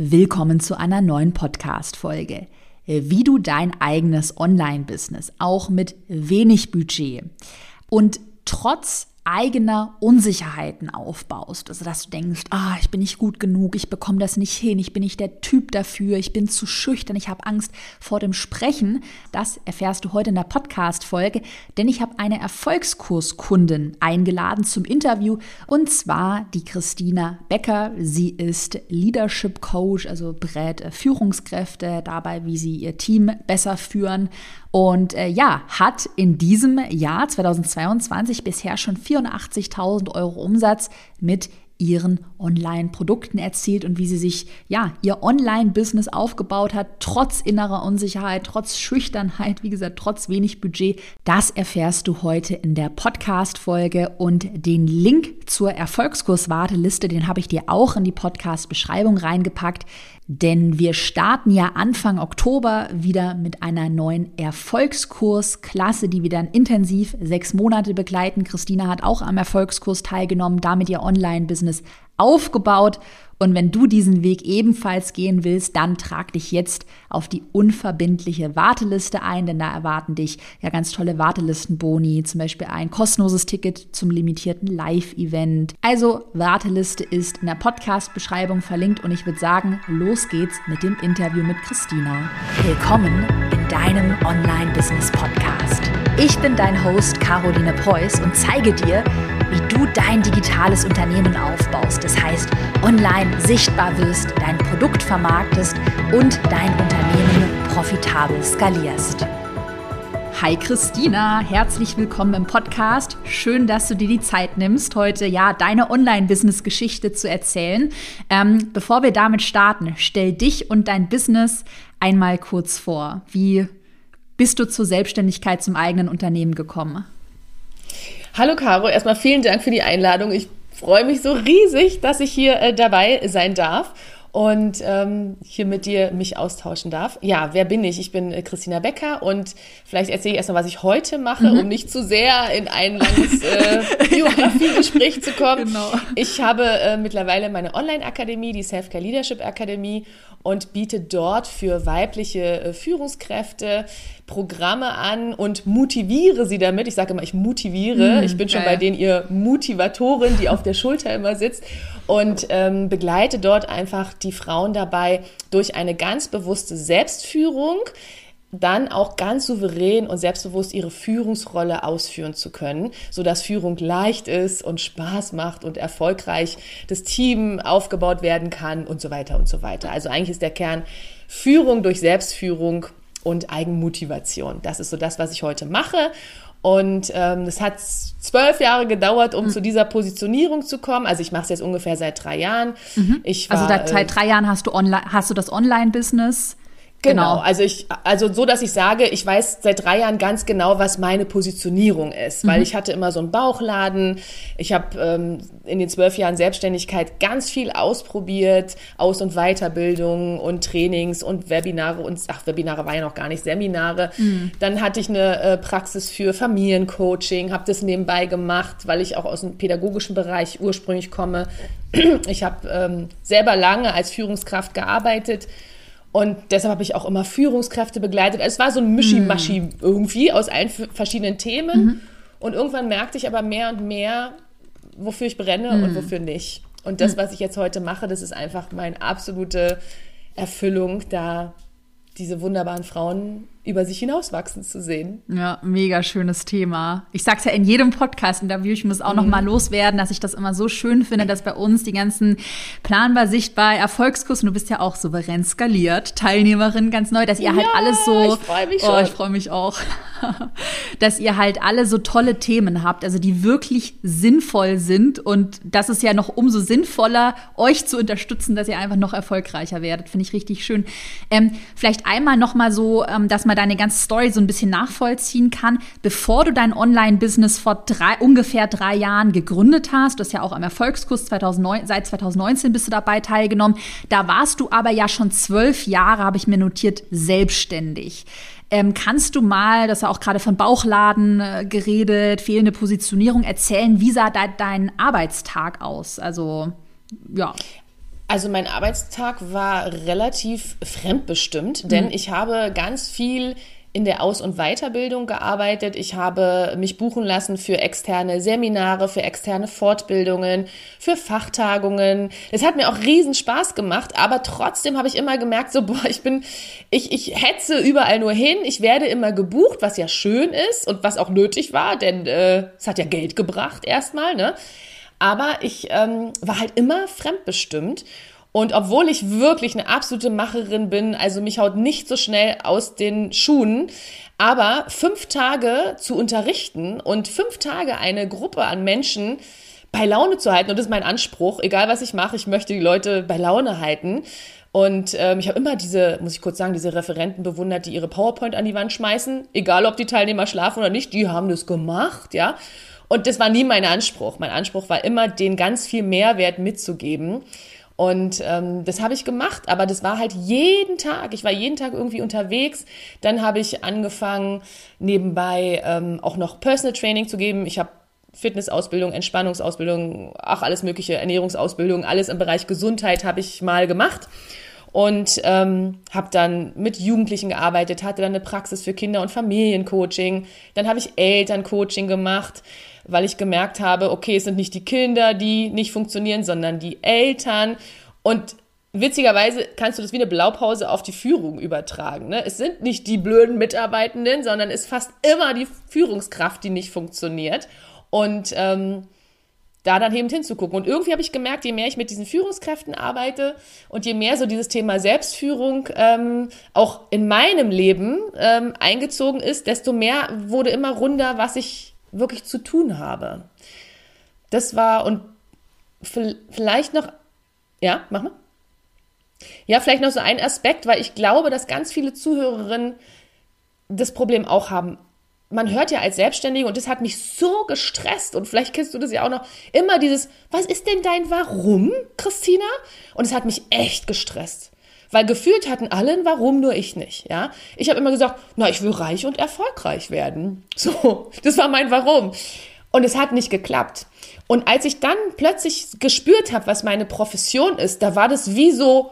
Willkommen zu einer neuen Podcast-Folge. Wie du dein eigenes Online-Business auch mit wenig Budget und trotz eigener Unsicherheiten aufbaust. Also dass du denkst, ah, ich bin nicht gut genug, ich bekomme das nicht hin, ich bin nicht der Typ dafür, ich bin zu schüchtern, ich habe Angst vor dem Sprechen. Das erfährst du heute in der Podcast-Folge, denn ich habe eine Erfolgskurskundin eingeladen zum Interview und zwar die Christina Becker. Sie ist Leadership Coach, also berät Führungskräfte dabei, wie sie ihr Team besser führen und äh, ja, hat in diesem Jahr 2022 bisher schon 84.000 Euro Umsatz mit ihren Online-Produkten erzielt und wie sie sich ja ihr Online-Business aufgebaut hat, trotz innerer Unsicherheit, trotz Schüchternheit, wie gesagt, trotz wenig Budget. Das erfährst du heute in der Podcast-Folge und den Link zur Erfolgskurs-Warteliste, den habe ich dir auch in die Podcast-Beschreibung reingepackt. Denn wir starten ja Anfang Oktober wieder mit einer neuen Erfolgskursklasse, die wir dann intensiv sechs Monate begleiten. Christina hat auch am Erfolgskurs teilgenommen, damit ihr Online-Business aufgebaut und wenn du diesen Weg ebenfalls gehen willst, dann trag dich jetzt auf die unverbindliche Warteliste ein, denn da erwarten dich ja ganz tolle Wartelistenboni, zum Beispiel ein kostenloses Ticket zum limitierten Live-Event. Also Warteliste ist in der Podcast-Beschreibung verlinkt und ich würde sagen, los geht's mit dem Interview mit Christina. Willkommen in deinem Online-Business-Podcast. Ich bin dein Host Caroline Preuß und zeige dir, du dein digitales Unternehmen aufbaust. Das heißt, online sichtbar wirst, dein Produkt vermarktest und dein Unternehmen profitabel skalierst. Hi Christina, herzlich willkommen im Podcast. Schön, dass du dir die Zeit nimmst, heute ja deine Online-Business-Geschichte zu erzählen. Ähm, bevor wir damit starten, stell dich und dein Business einmal kurz vor. Wie bist du zur Selbstständigkeit zum eigenen Unternehmen gekommen? Hallo Caro, erstmal vielen Dank für die Einladung. Ich freue mich so riesig, dass ich hier äh, dabei sein darf und ähm, hier mit dir mich austauschen darf. Ja, wer bin ich? Ich bin äh, Christina Becker und vielleicht erzähle ich erstmal, was ich heute mache, mhm. um nicht zu sehr in ein langes äh, Biografiegespräch zu kommen. Genau. Ich habe äh, mittlerweile meine Online-Akademie, die Self-Care Leadership Akademie und biete dort für weibliche äh, Führungskräfte Programme an und motiviere sie damit. Ich sage immer, ich motiviere. Mm, ich bin schon geil. bei denen ihr Motivatorin, die auf der Schulter immer sitzt und ähm, begleite dort einfach die Frauen dabei durch eine ganz bewusste Selbstführung dann auch ganz souverän und selbstbewusst ihre Führungsrolle ausführen zu können, so dass Führung leicht ist und Spaß macht und erfolgreich das Team aufgebaut werden kann und so weiter und so weiter. Also eigentlich ist der Kern Führung durch Selbstführung und Eigenmotivation. Das ist so das, was ich heute mache. Und ähm, es hat zwölf Jahre gedauert, um mhm. zu dieser Positionierung zu kommen. Also ich mache es jetzt ungefähr seit drei Jahren. Mhm. Ich also war, also seit äh, drei Jahren hast du online, hast du das Online-Business Genau. genau, also ich, also so, dass ich sage, ich weiß seit drei Jahren ganz genau, was meine Positionierung ist, weil mhm. ich hatte immer so einen Bauchladen. Ich habe ähm, in den zwölf Jahren Selbstständigkeit ganz viel ausprobiert, Aus- und Weiterbildung und Trainings und Webinare und ach, Webinare war ja noch gar nicht Seminare. Mhm. Dann hatte ich eine äh, Praxis für Familiencoaching, habe das nebenbei gemacht, weil ich auch aus dem pädagogischen Bereich ursprünglich komme. Ich habe ähm, selber lange als Führungskraft gearbeitet und deshalb habe ich auch immer Führungskräfte begleitet. Es war so ein Mischimaschi mhm. irgendwie aus allen verschiedenen Themen. Mhm. Und irgendwann merkte ich aber mehr und mehr, wofür ich brenne mhm. und wofür nicht. Und das, mhm. was ich jetzt heute mache, das ist einfach meine absolute Erfüllung, da diese wunderbaren Frauen über sich hinauswachsen zu sehen. Ja, mega schönes Thema. Ich sag's ja in jedem Podcast-Interview, ich muss auch mhm. noch mal loswerden, dass ich das immer so schön finde, dass bei uns die ganzen planbar, sichtbar, Erfolgskurs, und du bist ja auch souverän skaliert, Teilnehmerin ganz neu, dass ihr halt ja, alles so, ich freue mich schon. Oh, ich freue mich auch, dass ihr halt alle so tolle Themen habt, also die wirklich sinnvoll sind und das ist ja noch umso sinnvoller, euch zu unterstützen, dass ihr einfach noch erfolgreicher werdet, finde ich richtig schön. Ähm, vielleicht einmal noch mal so, ähm, dass man deine ganze Story so ein bisschen nachvollziehen kann, bevor du dein Online-Business vor drei, ungefähr drei Jahren gegründet hast. Du hast ja auch am Erfolgskurs 2009, seit 2019 bist du dabei teilgenommen. Da warst du aber ja schon zwölf Jahre, habe ich mir notiert, selbstständig. Ähm, kannst du mal, das war auch gerade von Bauchladen äh, geredet, fehlende Positionierung, erzählen, wie sah da dein Arbeitstag aus? Also, ja. Also mein Arbeitstag war relativ fremdbestimmt, denn mhm. ich habe ganz viel in der Aus- und Weiterbildung gearbeitet. Ich habe mich buchen lassen für externe Seminare, für externe Fortbildungen, für Fachtagungen. Es hat mir auch riesen Spaß gemacht, aber trotzdem habe ich immer gemerkt, so, boah, ich bin, ich, ich hetze überall nur hin. Ich werde immer gebucht, was ja schön ist und was auch nötig war, denn äh, es hat ja Geld gebracht erstmal, ne? Aber ich ähm, war halt immer fremdbestimmt. Und obwohl ich wirklich eine absolute Macherin bin, also mich haut nicht so schnell aus den Schuhen, aber fünf Tage zu unterrichten und fünf Tage eine Gruppe an Menschen bei Laune zu halten, und das ist mein Anspruch, egal was ich mache, ich möchte die Leute bei Laune halten. Und ähm, ich habe immer diese, muss ich kurz sagen, diese Referenten bewundert, die ihre PowerPoint an die Wand schmeißen, egal ob die Teilnehmer schlafen oder nicht, die haben das gemacht, ja. Und das war nie mein Anspruch. Mein Anspruch war immer, denen ganz viel Mehrwert mitzugeben. Und ähm, das habe ich gemacht, aber das war halt jeden Tag. Ich war jeden Tag irgendwie unterwegs. Dann habe ich angefangen, nebenbei ähm, auch noch Personal Training zu geben. Ich habe Fitnessausbildung, Entspannungsausbildung, ach alles mögliche, Ernährungsausbildung, alles im Bereich Gesundheit habe ich mal gemacht und ähm, habe dann mit Jugendlichen gearbeitet, hatte dann eine Praxis für Kinder- und Familiencoaching. Dann habe ich Elterncoaching gemacht weil ich gemerkt habe, okay, es sind nicht die Kinder, die nicht funktionieren, sondern die Eltern. Und witzigerweise kannst du das wie eine Blaupause auf die Führung übertragen. Ne? Es sind nicht die blöden Mitarbeitenden, sondern es ist fast immer die Führungskraft, die nicht funktioniert. Und ähm, da dann eben hinzugucken. Und irgendwie habe ich gemerkt, je mehr ich mit diesen Führungskräften arbeite und je mehr so dieses Thema Selbstführung ähm, auch in meinem Leben ähm, eingezogen ist, desto mehr wurde immer runder, was ich wirklich zu tun habe. Das war und vielleicht noch, ja, mach mal. Ja, vielleicht noch so ein Aspekt, weil ich glaube, dass ganz viele Zuhörerinnen das Problem auch haben. Man hört ja als Selbstständige, und das hat mich so gestresst, und vielleicht kennst du das ja auch noch, immer dieses, was ist denn dein Warum, Christina? Und es hat mich echt gestresst. Weil gefühlt hatten alle Warum, nur ich nicht. Ja, ich habe immer gesagt, na, ich will reich und erfolgreich werden. So, das war mein Warum. Und es hat nicht geklappt. Und als ich dann plötzlich gespürt habe, was meine Profession ist, da war das wie so,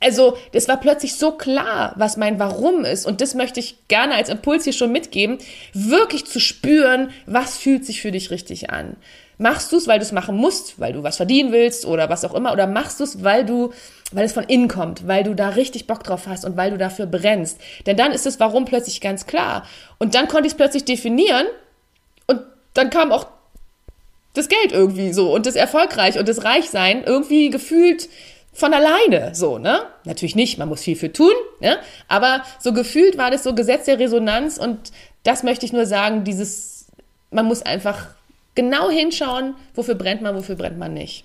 also das war plötzlich so klar, was mein Warum ist. Und das möchte ich gerne als Impuls hier schon mitgeben, wirklich zu spüren, was fühlt sich für dich richtig an. Machst du es, weil du es machen musst, weil du was verdienen willst oder was auch immer, oder machst du es, weil du, weil es von innen kommt, weil du da richtig Bock drauf hast und weil du dafür brennst. Denn dann ist es Warum plötzlich ganz klar. Und dann konnte ich es plötzlich definieren und dann kam auch das Geld irgendwie so und das Erfolgreich und das Reichsein irgendwie gefühlt von alleine, so, ne? Natürlich nicht, man muss viel für tun, ne? Aber so gefühlt war das so Gesetz der Resonanz und das möchte ich nur sagen, dieses, man muss einfach genau hinschauen, wofür brennt man, wofür brennt man nicht.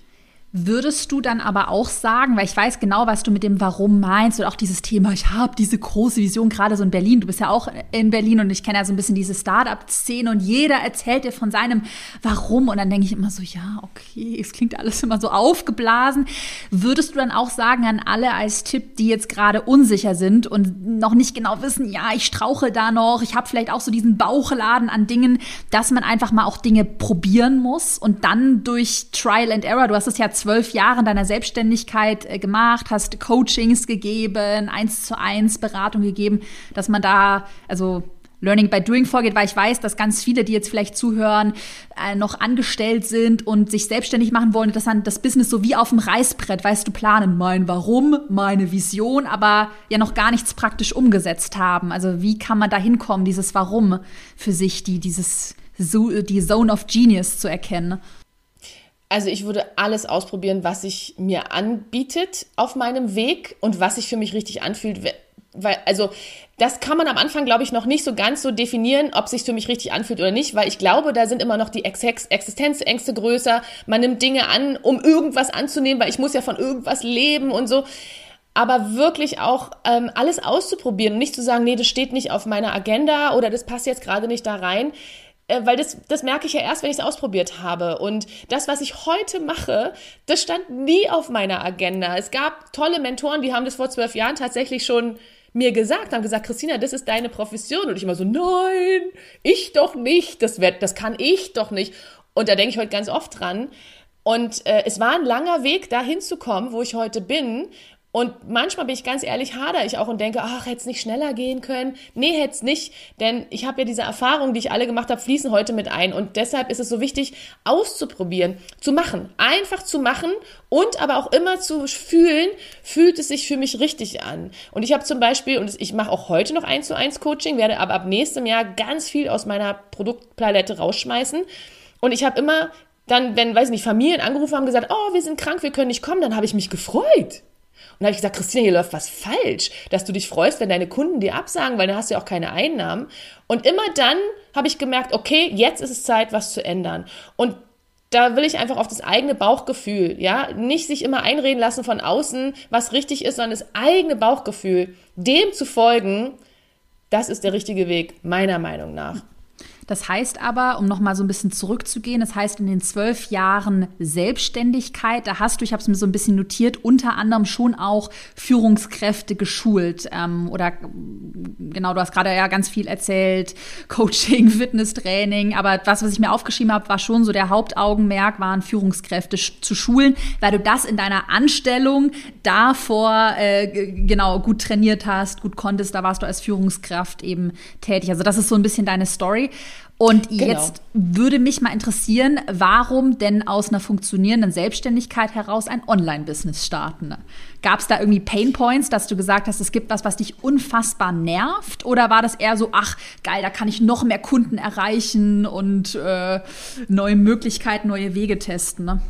Würdest du dann aber auch sagen, weil ich weiß genau, was du mit dem Warum meinst und auch dieses Thema, ich habe diese große Vision, gerade so in Berlin, du bist ja auch in Berlin und ich kenne ja so ein bisschen diese Start-up-Szene und jeder erzählt dir von seinem Warum und dann denke ich immer so, ja, okay, es klingt alles immer so aufgeblasen. Würdest du dann auch sagen an alle als Tipp, die jetzt gerade unsicher sind und noch nicht genau wissen, ja, ich strauche da noch, ich habe vielleicht auch so diesen Bauchladen an Dingen, dass man einfach mal auch Dinge probieren muss und dann durch Trial and Error, du hast es ja zwölf Jahren deiner Selbstständigkeit äh, gemacht, hast Coachings gegeben, eins zu eins Beratung gegeben, dass man da, also Learning by Doing vorgeht, weil ich weiß, dass ganz viele, die jetzt vielleicht zuhören, äh, noch angestellt sind und sich selbstständig machen wollen, dass dann das Business so wie auf dem Reißbrett, weißt du, planen, mein Warum, meine Vision, aber ja noch gar nichts praktisch umgesetzt haben. Also wie kann man da hinkommen, dieses Warum für sich, die, dieses, die Zone of Genius zu erkennen? Also ich würde alles ausprobieren, was sich mir anbietet auf meinem Weg und was sich für mich richtig anfühlt. Weil, also das kann man am Anfang, glaube ich, noch nicht so ganz so definieren, ob sich für mich richtig anfühlt oder nicht, weil ich glaube, da sind immer noch die Existenzängste größer. Man nimmt Dinge an, um irgendwas anzunehmen, weil ich muss ja von irgendwas leben und so. Aber wirklich auch ähm, alles auszuprobieren und nicht zu sagen, nee, das steht nicht auf meiner Agenda oder das passt jetzt gerade nicht da rein weil das, das merke ich ja erst, wenn ich es ausprobiert habe. Und das, was ich heute mache, das stand nie auf meiner Agenda. Es gab tolle Mentoren, die haben das vor zwölf Jahren tatsächlich schon mir gesagt, haben gesagt, Christina, das ist deine Profession. Und ich immer so, nein, ich doch nicht, das, wird, das kann ich doch nicht. Und da denke ich heute ganz oft dran, Und äh, es war ein langer Weg, da hinzukommen, wo ich heute bin. Und manchmal bin ich ganz ehrlich, hader ich auch und denke, ach, hätte es nicht schneller gehen können? Nee, hätte es nicht, denn ich habe ja diese Erfahrungen, die ich alle gemacht habe, fließen heute mit ein. Und deshalb ist es so wichtig, auszuprobieren, zu machen, einfach zu machen und aber auch immer zu fühlen, fühlt es sich für mich richtig an. Und ich habe zum Beispiel, und ich mache auch heute noch eins zu eins Coaching, werde aber ab nächstem Jahr ganz viel aus meiner Produktpalette rausschmeißen. Und ich habe immer dann, wenn, weiß nicht, Familien angerufen haben, gesagt, oh, wir sind krank, wir können nicht kommen, dann habe ich mich gefreut. Und da habe ich gesagt, Christina, hier läuft was falsch, dass du dich freust, wenn deine Kunden dir absagen, weil dann hast du ja auch keine Einnahmen. Und immer dann habe ich gemerkt, okay, jetzt ist es Zeit, was zu ändern. Und da will ich einfach auf das eigene Bauchgefühl, ja, nicht sich immer einreden lassen von außen, was richtig ist, sondern das eigene Bauchgefühl, dem zu folgen, das ist der richtige Weg, meiner Meinung nach. Das heißt aber, um nochmal so ein bisschen zurückzugehen, das heißt in den zwölf Jahren Selbstständigkeit, da hast du, ich habe es mir so ein bisschen notiert, unter anderem schon auch Führungskräfte geschult. Ähm, oder genau, du hast gerade ja ganz viel erzählt, Coaching, Fitnesstraining, aber das, was ich mir aufgeschrieben habe, war schon so der Hauptaugenmerk, waren Führungskräfte zu schulen, weil du das in deiner Anstellung davor äh, genau gut trainiert hast, gut konntest, da warst du als Führungskraft eben tätig. Also das ist so ein bisschen deine Story. Und genau. jetzt würde mich mal interessieren, warum denn aus einer funktionierenden Selbstständigkeit heraus ein Online-Business starten? Gab es da irgendwie Pain Points, dass du gesagt hast, es gibt was, was dich unfassbar nervt? Oder war das eher so, ach geil, da kann ich noch mehr Kunden erreichen und äh, neue Möglichkeiten, neue Wege testen? Ne?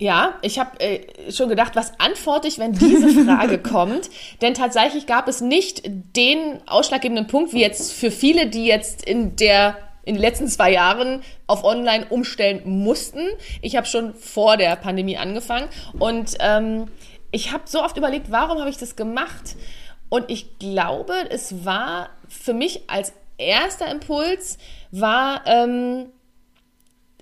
Ja, ich habe äh, schon gedacht, was antworte ich, wenn diese Frage kommt? Denn tatsächlich gab es nicht den ausschlaggebenden Punkt, wie jetzt für viele, die jetzt in der in den letzten zwei Jahren auf Online umstellen mussten. Ich habe schon vor der Pandemie angefangen und ähm, ich habe so oft überlegt, warum habe ich das gemacht? Und ich glaube, es war für mich als erster Impuls war ähm,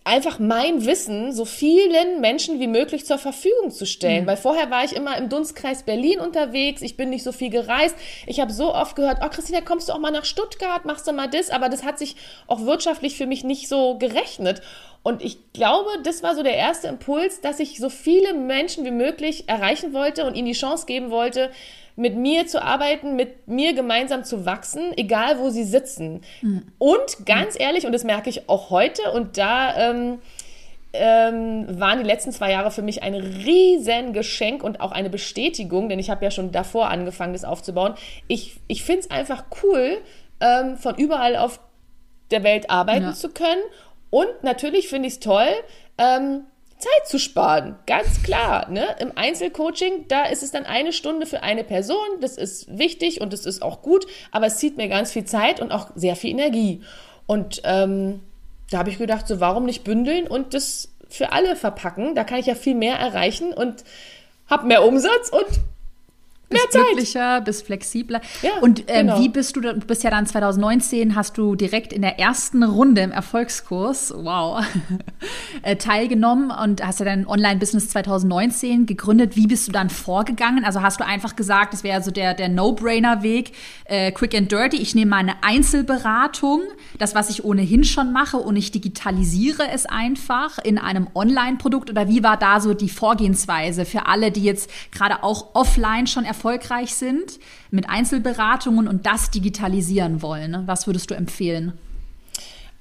einfach mein Wissen so vielen Menschen wie möglich zur Verfügung zu stellen. Mhm. Weil vorher war ich immer im Dunstkreis Berlin unterwegs, ich bin nicht so viel gereist. Ich habe so oft gehört, oh Christina, kommst du auch mal nach Stuttgart, machst du mal das, aber das hat sich auch wirtschaftlich für mich nicht so gerechnet. Und ich glaube, das war so der erste Impuls, dass ich so viele Menschen wie möglich erreichen wollte und ihnen die Chance geben wollte, mit mir zu arbeiten, mit mir gemeinsam zu wachsen, egal wo sie sitzen. Mhm. Und ganz mhm. ehrlich, und das merke ich auch heute, und da ähm, ähm, waren die letzten zwei Jahre für mich ein riesen Geschenk und auch eine Bestätigung, denn ich habe ja schon davor angefangen, das aufzubauen. Ich, ich finde es einfach cool, ähm, von überall auf der Welt arbeiten ja. zu können. Und natürlich finde ich es toll, ähm, Zeit zu sparen. Ganz klar. Ne? Im Einzelcoaching, da ist es dann eine Stunde für eine Person. Das ist wichtig und das ist auch gut, aber es zieht mir ganz viel Zeit und auch sehr viel Energie. Und ähm, da habe ich gedacht, so warum nicht bündeln und das für alle verpacken? Da kann ich ja viel mehr erreichen und habe mehr Umsatz und bist Mehr glücklicher, bist flexibler. Ja, und ähm, genau. wie bist du, du bist ja dann 2019, hast du direkt in der ersten Runde im Erfolgskurs, wow, äh, teilgenommen und hast ja dein Online-Business 2019 gegründet. Wie bist du dann vorgegangen? Also hast du einfach gesagt, das wäre so der, der No-Brainer-Weg, äh, quick and dirty. Ich nehme meine Einzelberatung, das, was ich ohnehin schon mache und ich digitalisiere es einfach in einem Online-Produkt. Oder wie war da so die Vorgehensweise für alle, die jetzt gerade auch offline schon erfolgreich erfolgreich sind mit Einzelberatungen und das digitalisieren wollen? Ne? Was würdest du empfehlen?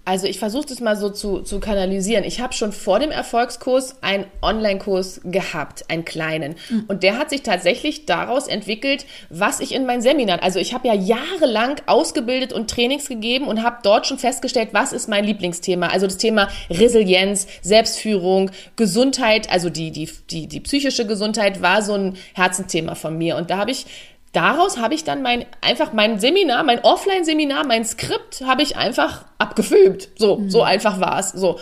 Also ich versuche das mal so zu, zu kanalisieren. Ich habe schon vor dem Erfolgskurs einen Online-Kurs gehabt, einen kleinen. Mhm. Und der hat sich tatsächlich daraus entwickelt, was ich in meinen Seminaren, also ich habe ja jahrelang ausgebildet und Trainings gegeben und habe dort schon festgestellt, was ist mein Lieblingsthema. Also das Thema Resilienz, Selbstführung, Gesundheit, also die, die, die, die psychische Gesundheit war so ein Herzensthema von mir. Und da habe ich daraus habe ich dann mein, einfach mein Seminar, mein Offline-Seminar, mein Skript habe ich einfach abgefilmt. So, mhm. so einfach war es. So.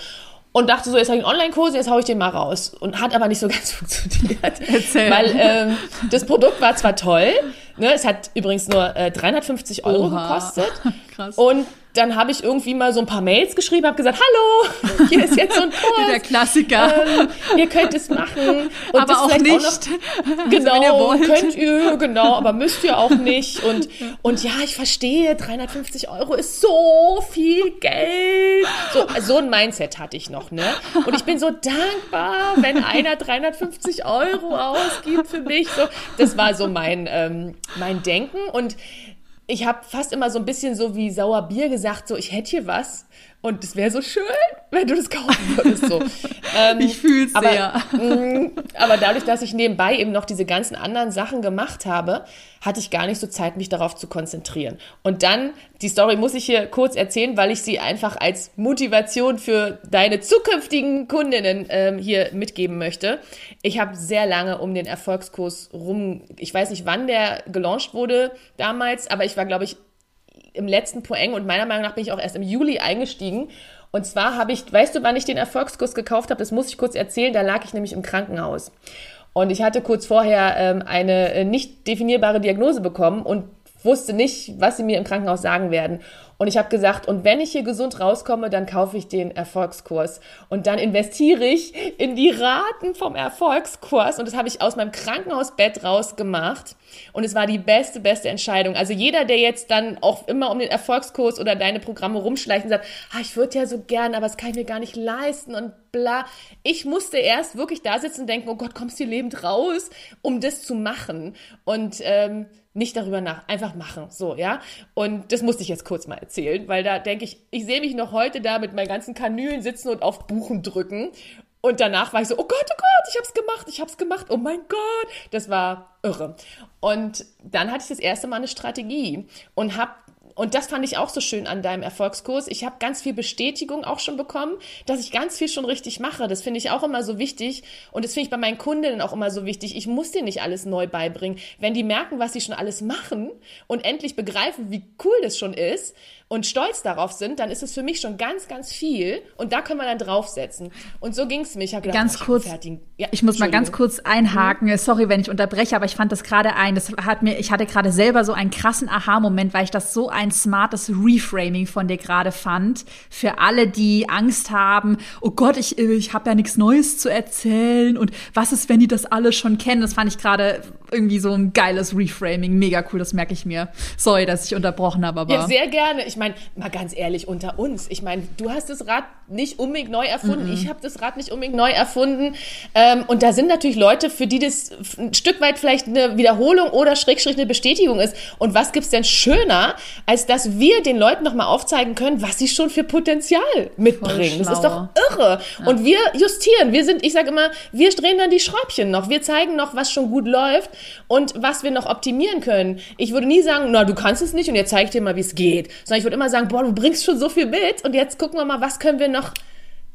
Und dachte so, jetzt habe ich einen Online-Kurs, jetzt haue ich den mal raus. Und hat aber nicht so ganz funktioniert. Erzähl. Weil ähm, das Produkt war zwar toll, ne, es hat übrigens nur äh, 350 Euro Oha. gekostet. Krass. Und dann habe ich irgendwie mal so ein paar Mails geschrieben, habe gesagt, hallo, hier ist jetzt so ein Kurs. Der Klassiker. Ähm, ihr könnt es machen. Und aber auch nicht. Auch noch, genau, also, könnt ihr, genau, aber müsst ihr auch nicht. Und, und ja, ich verstehe, 350 Euro ist so viel Geld. So, so ein Mindset hatte ich noch, ne? Und ich bin so dankbar, wenn einer 350 Euro ausgibt für mich. So, das war so mein, ähm, mein Denken. Und ich habe fast immer so ein bisschen so wie sauer Bier gesagt, so ich hätte hier was und es wäre so schön, wenn du das kaufen würdest. So. ähm, ich fühle es sehr. Mh, mm, aber dadurch, dass ich nebenbei eben noch diese ganzen anderen Sachen gemacht habe, hatte ich gar nicht so Zeit, mich darauf zu konzentrieren. Und dann, die Story muss ich hier kurz erzählen, weil ich sie einfach als Motivation für deine zukünftigen Kundinnen ähm, hier mitgeben möchte. Ich habe sehr lange um den Erfolgskurs rum, ich weiß nicht, wann der gelauncht wurde damals, aber ich war, glaube ich, im letzten Poeng und meiner Meinung nach bin ich auch erst im Juli eingestiegen. Und zwar habe ich, weißt du, wann ich den Erfolgskurs gekauft habe? Das muss ich kurz erzählen. Da lag ich nämlich im Krankenhaus. Und ich hatte kurz vorher ähm, eine äh, nicht definierbare Diagnose bekommen und wusste nicht, was sie mir im Krankenhaus sagen werden. Und ich habe gesagt, und wenn ich hier gesund rauskomme, dann kaufe ich den Erfolgskurs. Und dann investiere ich in die Raten vom Erfolgskurs. Und das habe ich aus meinem Krankenhausbett rausgemacht. Und es war die beste, beste Entscheidung. Also jeder, der jetzt dann auch immer um den Erfolgskurs oder deine Programme rumschleicht und sagt, ah, ich würde ja so gern, aber das kann ich mir gar nicht leisten und bla. Ich musste erst wirklich da sitzen und denken, oh Gott, kommst du lebend raus, um das zu machen. Und ähm, nicht darüber nach, einfach machen, so, ja. Und das musste ich jetzt kurz mal erzählen, weil da denke ich, ich sehe mich noch heute da mit meinen ganzen Kanülen sitzen und auf Buchen drücken. Und danach war ich so, oh Gott, oh Gott, ich hab's gemacht, ich hab's gemacht, oh mein Gott. Das war irre. Und dann hatte ich das erste Mal eine Strategie und habe und das fand ich auch so schön an deinem Erfolgskurs. Ich habe ganz viel Bestätigung auch schon bekommen, dass ich ganz viel schon richtig mache. Das finde ich auch immer so wichtig. Und das finde ich bei meinen Kundinnen auch immer so wichtig. Ich muss dir nicht alles neu beibringen. Wenn die merken, was sie schon alles machen und endlich begreifen, wie cool das schon ist, und stolz darauf sind, dann ist es für mich schon ganz, ganz viel und da können wir dann draufsetzen. Und so ging es mir. Ich habe gedacht, ganz oh, kurz, ja, ich muss mal ganz kurz einhaken. Mhm. Sorry, wenn ich unterbreche, aber ich fand das gerade ein, das hat mir, ich hatte gerade selber so einen krassen Aha-Moment, weil ich das so ein smartes Reframing von dir gerade fand. Für alle, die Angst haben, oh Gott, ich, ich habe ja nichts Neues zu erzählen und was ist, wenn die das alle schon kennen? Das fand ich gerade irgendwie so ein geiles Reframing. Mega cool, das merke ich mir. Sorry, dass ich unterbrochen habe, aber. Ja, sehr gerne. Ich meine, mal ganz ehrlich unter uns, ich meine, du hast das Rad nicht unbedingt neu erfunden, mm -mm. ich habe das Rad nicht unbedingt neu erfunden. Ähm, und da sind natürlich Leute, für die das ein Stück weit vielleicht eine Wiederholung oder Schrägstrich eine Bestätigung ist. Und was gibt's denn schöner, als dass wir den Leuten nochmal aufzeigen können, was sie schon für Potenzial mitbringen. Das ist doch irre. Ja. Und wir justieren. Wir sind, ich sage immer, wir drehen dann die Schräubchen noch. Wir zeigen noch, was schon gut läuft und was wir noch optimieren können. Ich würde nie sagen, na, du kannst es nicht und jetzt zeige ich dir mal, wie es geht. Sondern ich würde immer sagen, boah, du bringst schon so viel mit und jetzt gucken wir mal, was können wir noch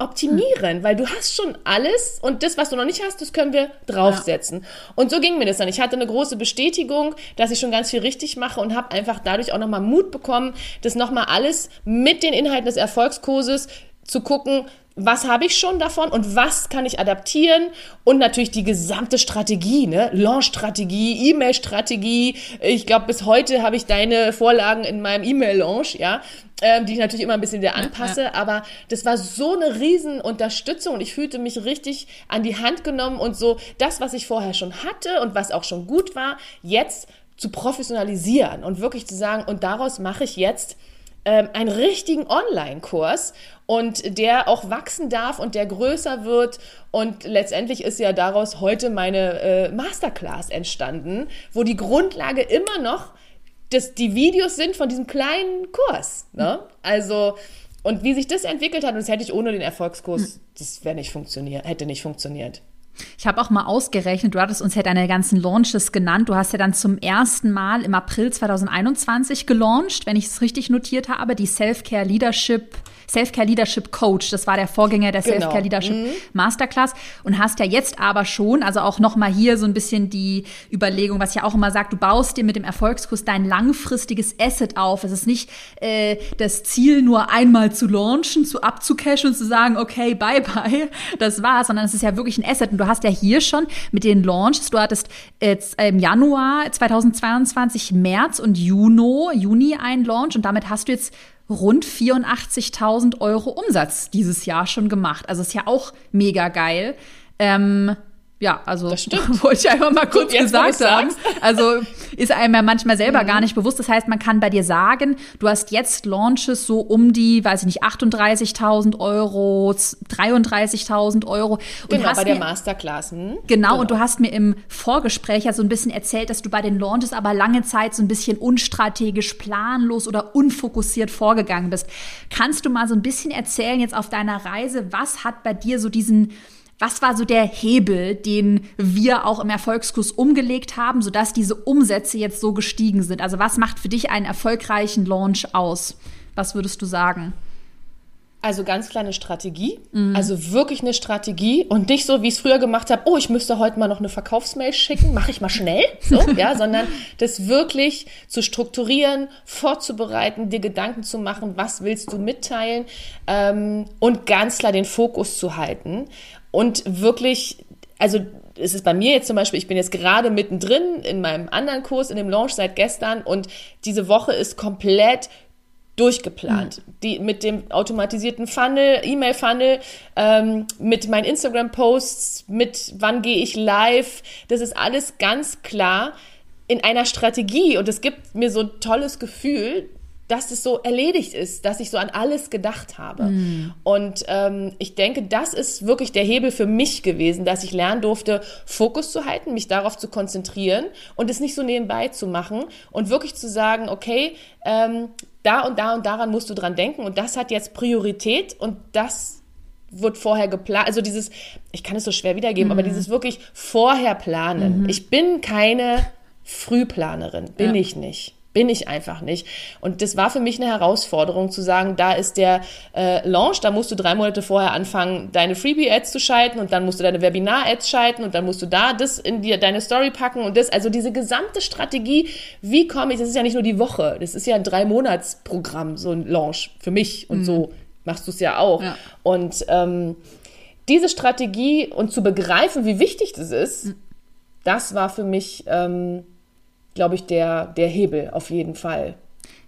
optimieren, weil du hast schon alles und das, was du noch nicht hast, das können wir draufsetzen. Ja. Und so ging mir das dann. Ich hatte eine große Bestätigung, dass ich schon ganz viel richtig mache und habe einfach dadurch auch nochmal Mut bekommen, das nochmal alles mit den Inhalten des Erfolgskurses zu gucken, was habe ich schon davon und was kann ich adaptieren und natürlich die gesamte Strategie, ne? Launch-Strategie, E-Mail-Strategie. Ich glaube, bis heute habe ich deine Vorlagen in meinem E-Mail-Launch, ja, ähm, die ich natürlich immer ein bisschen wieder anpasse, ja, ja. aber das war so eine riesen Unterstützung und ich fühlte mich richtig an die Hand genommen und so das, was ich vorher schon hatte und was auch schon gut war, jetzt zu professionalisieren und wirklich zu sagen, und daraus mache ich jetzt ähm, einen richtigen Online-Kurs und der auch wachsen darf und der größer wird. Und letztendlich ist ja daraus heute meine äh, Masterclass entstanden, wo die Grundlage immer noch das, die Videos sind von diesem kleinen Kurs. Ne? Also, und wie sich das entwickelt hat, und das hätte ich ohne den Erfolgskurs, hm. das wäre nicht funktioniert, hätte nicht funktioniert. Ich habe auch mal ausgerechnet, du hattest uns ja deine ganzen Launches genannt. Du hast ja dann zum ersten Mal im April 2021 gelauncht, wenn ich es richtig notiert habe, die Self-Care Leadership Self-Care Leadership Coach. Das war der Vorgänger der genau. Self-Care Leadership mhm. Masterclass und hast ja jetzt aber schon, also auch noch mal hier so ein bisschen die Überlegung, was ich ja auch immer sagt, du baust dir mit dem Erfolgskurs dein langfristiges Asset auf. Es ist nicht äh, das Ziel, nur einmal zu launchen, zu abzucashen und zu sagen, okay, bye bye, das war's, sondern es ist ja wirklich ein Asset. Und du hast ja hier schon mit den Launches, du hattest jetzt im Januar 2022, März und Juni, Juni einen Launch und damit hast du jetzt rund 84.000 Euro Umsatz dieses Jahr schon gemacht. Also ist ja auch mega geil. Ähm, ja, also wollte ich einfach mal kurz Jetzt, gesagt haben. Also ist einem ja manchmal selber mhm. gar nicht bewusst. Das heißt, man kann bei dir sagen, du hast jetzt Launches so um die, weiß ich nicht, 38.000 Euro, 33.000 Euro. Und genau, bei der Masterclass. Hm? Genau, genau, und du hast mir im Vorgespräch ja so ein bisschen erzählt, dass du bei den Launches aber lange Zeit so ein bisschen unstrategisch, planlos oder unfokussiert vorgegangen bist. Kannst du mal so ein bisschen erzählen jetzt auf deiner Reise, was hat bei dir so diesen was war so der Hebel, den wir auch im Erfolgskurs umgelegt haben, sodass diese Umsätze jetzt so gestiegen sind? Also was macht für dich einen erfolgreichen Launch aus? Was würdest du sagen? Also ganz kleine Strategie, mhm. also wirklich eine Strategie und nicht so, wie ich es früher gemacht habe, oh, ich müsste heute mal noch eine Verkaufsmail schicken, mache ich mal schnell, so, ja, sondern das wirklich zu strukturieren, vorzubereiten, dir Gedanken zu machen, was willst du mitteilen ähm, und ganz klar den Fokus zu halten und wirklich, also es ist bei mir jetzt zum Beispiel, ich bin jetzt gerade mittendrin in meinem anderen Kurs, in dem Launch seit gestern und diese Woche ist komplett durchgeplant. Mhm. Die, mit dem automatisierten Funnel, E-Mail-Funnel, ähm, mit meinen Instagram-Posts, mit wann gehe ich live. Das ist alles ganz klar in einer Strategie und es gibt mir so ein tolles Gefühl, dass es so erledigt ist, dass ich so an alles gedacht habe. Mm. Und ähm, ich denke, das ist wirklich der Hebel für mich gewesen, dass ich lernen durfte, Fokus zu halten, mich darauf zu konzentrieren und es nicht so nebenbei zu machen und wirklich zu sagen, okay, ähm, da und da und daran musst du dran denken und das hat jetzt Priorität und das wird vorher geplant. Also dieses, ich kann es so schwer wiedergeben, mm. aber dieses wirklich vorher planen. Mm Ich bin keine Frühplanerin, bin ja. ich nicht. Bin ich einfach nicht. Und das war für mich eine Herausforderung zu sagen, da ist der äh, Launch, da musst du drei Monate vorher anfangen, deine Freebie-Ads zu schalten und dann musst du deine Webinar-Ads schalten und dann musst du da das in die, deine Story packen und das, also diese gesamte Strategie, wie komme ich, das ist ja nicht nur die Woche, das ist ja ein Drei-Monats-Programm, so ein Launch für mich und mhm. so machst du es ja auch. Ja. Und ähm, diese Strategie und zu begreifen, wie wichtig das ist, mhm. das war für mich ähm, glaube ich, der, der Hebel auf jeden Fall.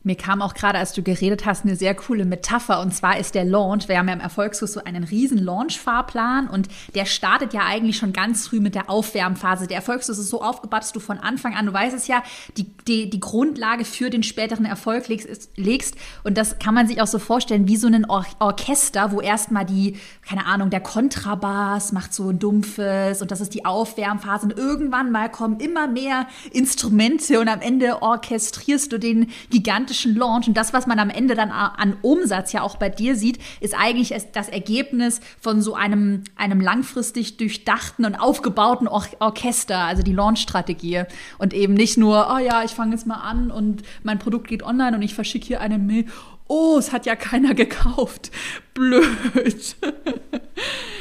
Mir kam auch gerade, als du geredet hast, eine sehr coole Metapher. Und zwar ist der Launch. Wir haben ja im Erfolgskurs so einen riesen Launch-Fahrplan und der startet ja eigentlich schon ganz früh mit der Aufwärmphase. Der Erfolgskurs ist so aufgebaut, dass du von Anfang an, du weißt es ja, die, die, die Grundlage für den späteren Erfolg legst, legst. Und das kann man sich auch so vorstellen wie so ein Or Orchester, wo erstmal die, keine Ahnung, der Kontrabass macht so ein dumpfes und das ist die Aufwärmphase. Und irgendwann mal kommen immer mehr Instrumente und am Ende orchestrierst du den gigantischen gigantischen Launch. Und das, was man am Ende dann an Umsatz ja auch bei dir sieht, ist eigentlich das Ergebnis von so einem, einem langfristig durchdachten und aufgebauten Or Orchester, also die Launch-Strategie. Und eben nicht nur, oh ja, ich fange jetzt mal an und mein Produkt geht online und ich verschicke hier eine Mail oh, es hat ja keiner gekauft. Blöd.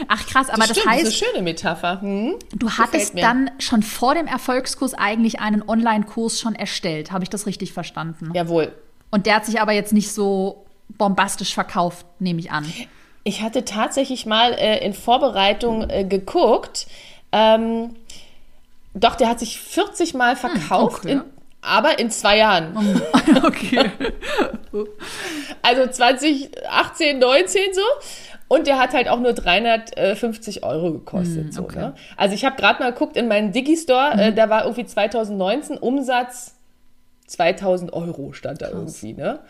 Ach krass, aber das, das heißt. Das ist eine schöne Metapher. Hm? Du hattest dann schon vor dem Erfolgskurs eigentlich einen Online-Kurs schon erstellt. Habe ich das richtig verstanden? Jawohl. Und der hat sich aber jetzt nicht so bombastisch verkauft, nehme ich an. Ich hatte tatsächlich mal äh, in Vorbereitung äh, geguckt. Ähm, doch, der hat sich 40 Mal hm, verkauft hm, okay. in aber in zwei Jahren. Okay. also 2018, 19 so. Und der hat halt auch nur 350 Euro gekostet. Mm, so, ne? Also ich habe gerade mal geguckt in meinen Digistore, mm. äh, da war irgendwie 2019 Umsatz 2000 Euro stand da Krass. irgendwie. Ne?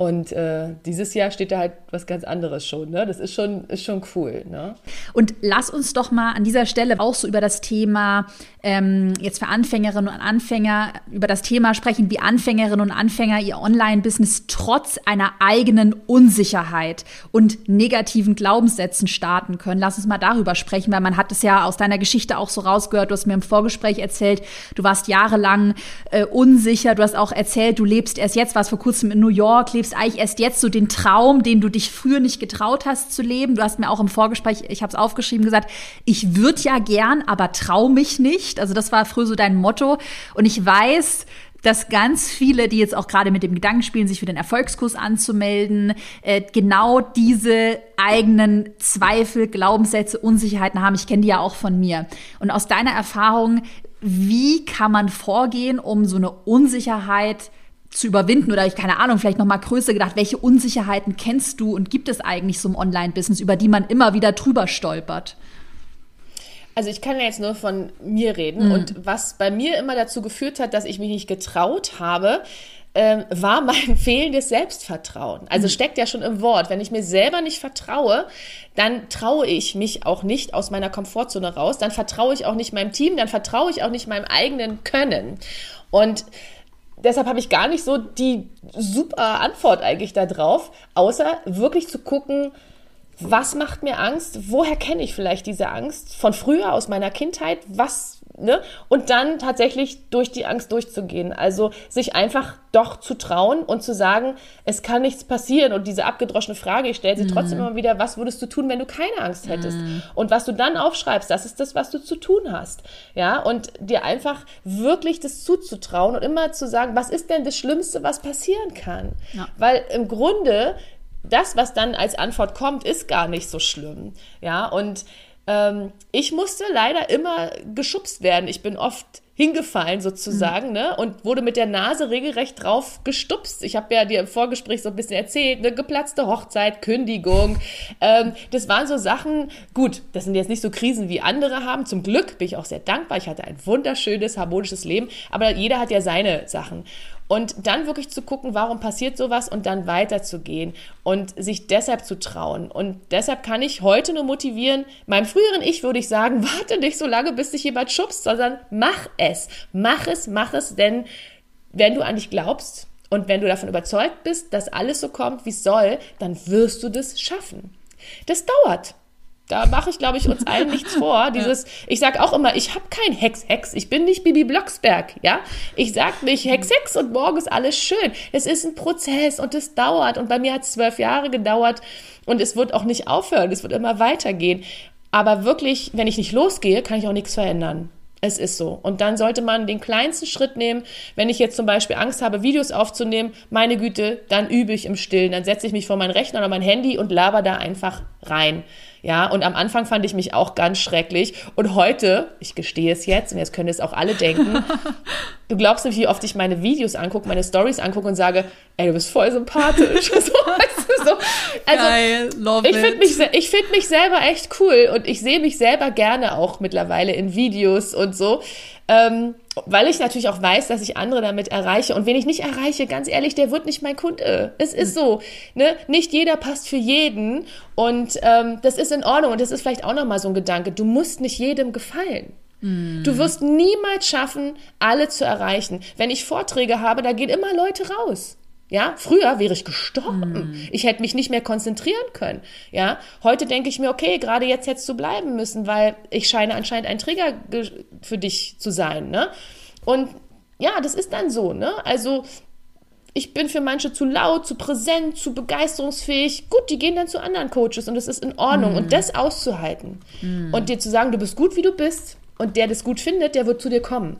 Und äh, dieses Jahr steht da halt was ganz anderes schon. Ne? Das ist schon, ist schon cool. Ne? Und lass uns doch mal an dieser Stelle auch so über das Thema, ähm, jetzt für Anfängerinnen und Anfänger, über das Thema sprechen, wie Anfängerinnen und Anfänger ihr Online-Business trotz einer eigenen Unsicherheit und negativen Glaubenssätzen starten können. Lass uns mal darüber sprechen, weil man hat es ja aus deiner Geschichte auch so rausgehört. Du hast mir im Vorgespräch erzählt, du warst jahrelang äh, unsicher. Du hast auch erzählt, du lebst erst jetzt, warst vor kurzem in New York, lebst lebst eigentlich erst jetzt so den Traum, den du dich früher nicht getraut hast zu leben. Du hast mir auch im Vorgespräch, ich habe es aufgeschrieben, gesagt, ich würde ja gern, aber trau mich nicht. Also das war früher so dein Motto. Und ich weiß, dass ganz viele, die jetzt auch gerade mit dem Gedanken spielen, sich für den Erfolgskurs anzumelden, äh, genau diese eigenen Zweifel, Glaubenssätze, Unsicherheiten haben. Ich kenne die ja auch von mir. Und aus deiner Erfahrung, wie kann man vorgehen, um so eine Unsicherheit zu überwinden oder ich keine Ahnung, vielleicht noch mal größer gedacht, welche Unsicherheiten kennst du und gibt es eigentlich so im Online-Business, über die man immer wieder drüber stolpert? Also ich kann ja jetzt nur von mir reden mhm. und was bei mir immer dazu geführt hat, dass ich mich nicht getraut habe, ähm, war mein fehlendes Selbstvertrauen. Also mhm. steckt ja schon im Wort. Wenn ich mir selber nicht vertraue, dann traue ich mich auch nicht aus meiner Komfortzone raus. Dann vertraue ich auch nicht meinem Team, dann vertraue ich auch nicht meinem eigenen Können. Und deshalb habe ich gar nicht so die super Antwort eigentlich darauf, außer wirklich zu gucken, was macht mir Angst? Woher kenne ich vielleicht diese Angst? Von früher, aus meiner Kindheit? Was Ne? Und dann tatsächlich durch die Angst durchzugehen. Also sich einfach doch zu trauen und zu sagen, es kann nichts passieren. Und diese abgedroschene Frage, ich stelle sie mm. trotzdem immer wieder, was würdest du tun, wenn du keine Angst hättest? Mm. Und was du dann aufschreibst, das ist das, was du zu tun hast. Ja, und dir einfach wirklich das zuzutrauen und immer zu sagen, was ist denn das Schlimmste, was passieren kann? Ja. Weil im Grunde das, was dann als Antwort kommt, ist gar nicht so schlimm. Ja, und ähm, ich musste leider immer geschubst werden. Ich bin oft hingefallen sozusagen mhm. ne? und wurde mit der Nase regelrecht drauf gestupst. Ich habe ja dir im Vorgespräch so ein bisschen erzählt, eine geplatzte Hochzeit, Kündigung. Ähm, das waren so Sachen, gut, das sind jetzt nicht so Krisen wie andere haben. Zum Glück bin ich auch sehr dankbar. Ich hatte ein wunderschönes, harmonisches Leben, aber jeder hat ja seine Sachen. Und dann wirklich zu gucken, warum passiert sowas und dann weiterzugehen und sich deshalb zu trauen. Und deshalb kann ich heute nur motivieren, meinem früheren Ich würde ich sagen, warte nicht so lange, bis dich jemand schubst, sondern mach es. Mach es, mach es, denn wenn du an dich glaubst und wenn du davon überzeugt bist, dass alles so kommt, wie es soll, dann wirst du das schaffen. Das dauert. Da mache ich, glaube ich, uns allen nichts vor. Dieses, ich sage auch immer, ich habe kein Hex-Hex. Ich bin nicht Bibi Blocksberg, ja. Ich sage nicht Hex-Hex und morgen ist alles schön. Es ist ein Prozess und es dauert. Und bei mir hat es zwölf Jahre gedauert und es wird auch nicht aufhören. Es wird immer weitergehen. Aber wirklich, wenn ich nicht losgehe, kann ich auch nichts verändern. Es ist so. Und dann sollte man den kleinsten Schritt nehmen. Wenn ich jetzt zum Beispiel Angst habe, Videos aufzunehmen, meine Güte, dann übe ich im Stillen. Dann setze ich mich vor meinen Rechner oder mein Handy und laber da einfach rein. Ja, und am Anfang fand ich mich auch ganz schrecklich. Und heute, ich gestehe es jetzt, und jetzt können es auch alle denken, du glaubst nicht, wie oft ich meine Videos angucke, meine Stories angucke und sage, ey, du bist voll sympathisch. so, weißt du, so. Also, Geil, love ich finde mich, find mich selber echt cool und ich sehe mich selber gerne auch mittlerweile in Videos und so. Ähm, weil ich natürlich auch weiß, dass ich andere damit erreiche. Und wen ich nicht erreiche, ganz ehrlich, der wird nicht mein Kunde. Es ist so. Ne? Nicht jeder passt für jeden. Und ähm, das ist in Ordnung. Und das ist vielleicht auch nochmal so ein Gedanke. Du musst nicht jedem gefallen. Hm. Du wirst niemals schaffen, alle zu erreichen. Wenn ich Vorträge habe, da gehen immer Leute raus. Ja, früher wäre ich gestorben. Mm. Ich hätte mich nicht mehr konzentrieren können. Ja, heute denke ich mir, okay, gerade jetzt hättest du bleiben müssen, weil ich scheine anscheinend ein Träger für dich zu sein. Ne? Und ja, das ist dann so. Ne? Also ich bin für manche zu laut, zu präsent, zu begeisterungsfähig. Gut, die gehen dann zu anderen Coaches und das ist in Ordnung. Mm. Und das auszuhalten mm. und dir zu sagen, du bist gut, wie du bist und der das gut findet, der wird zu dir kommen.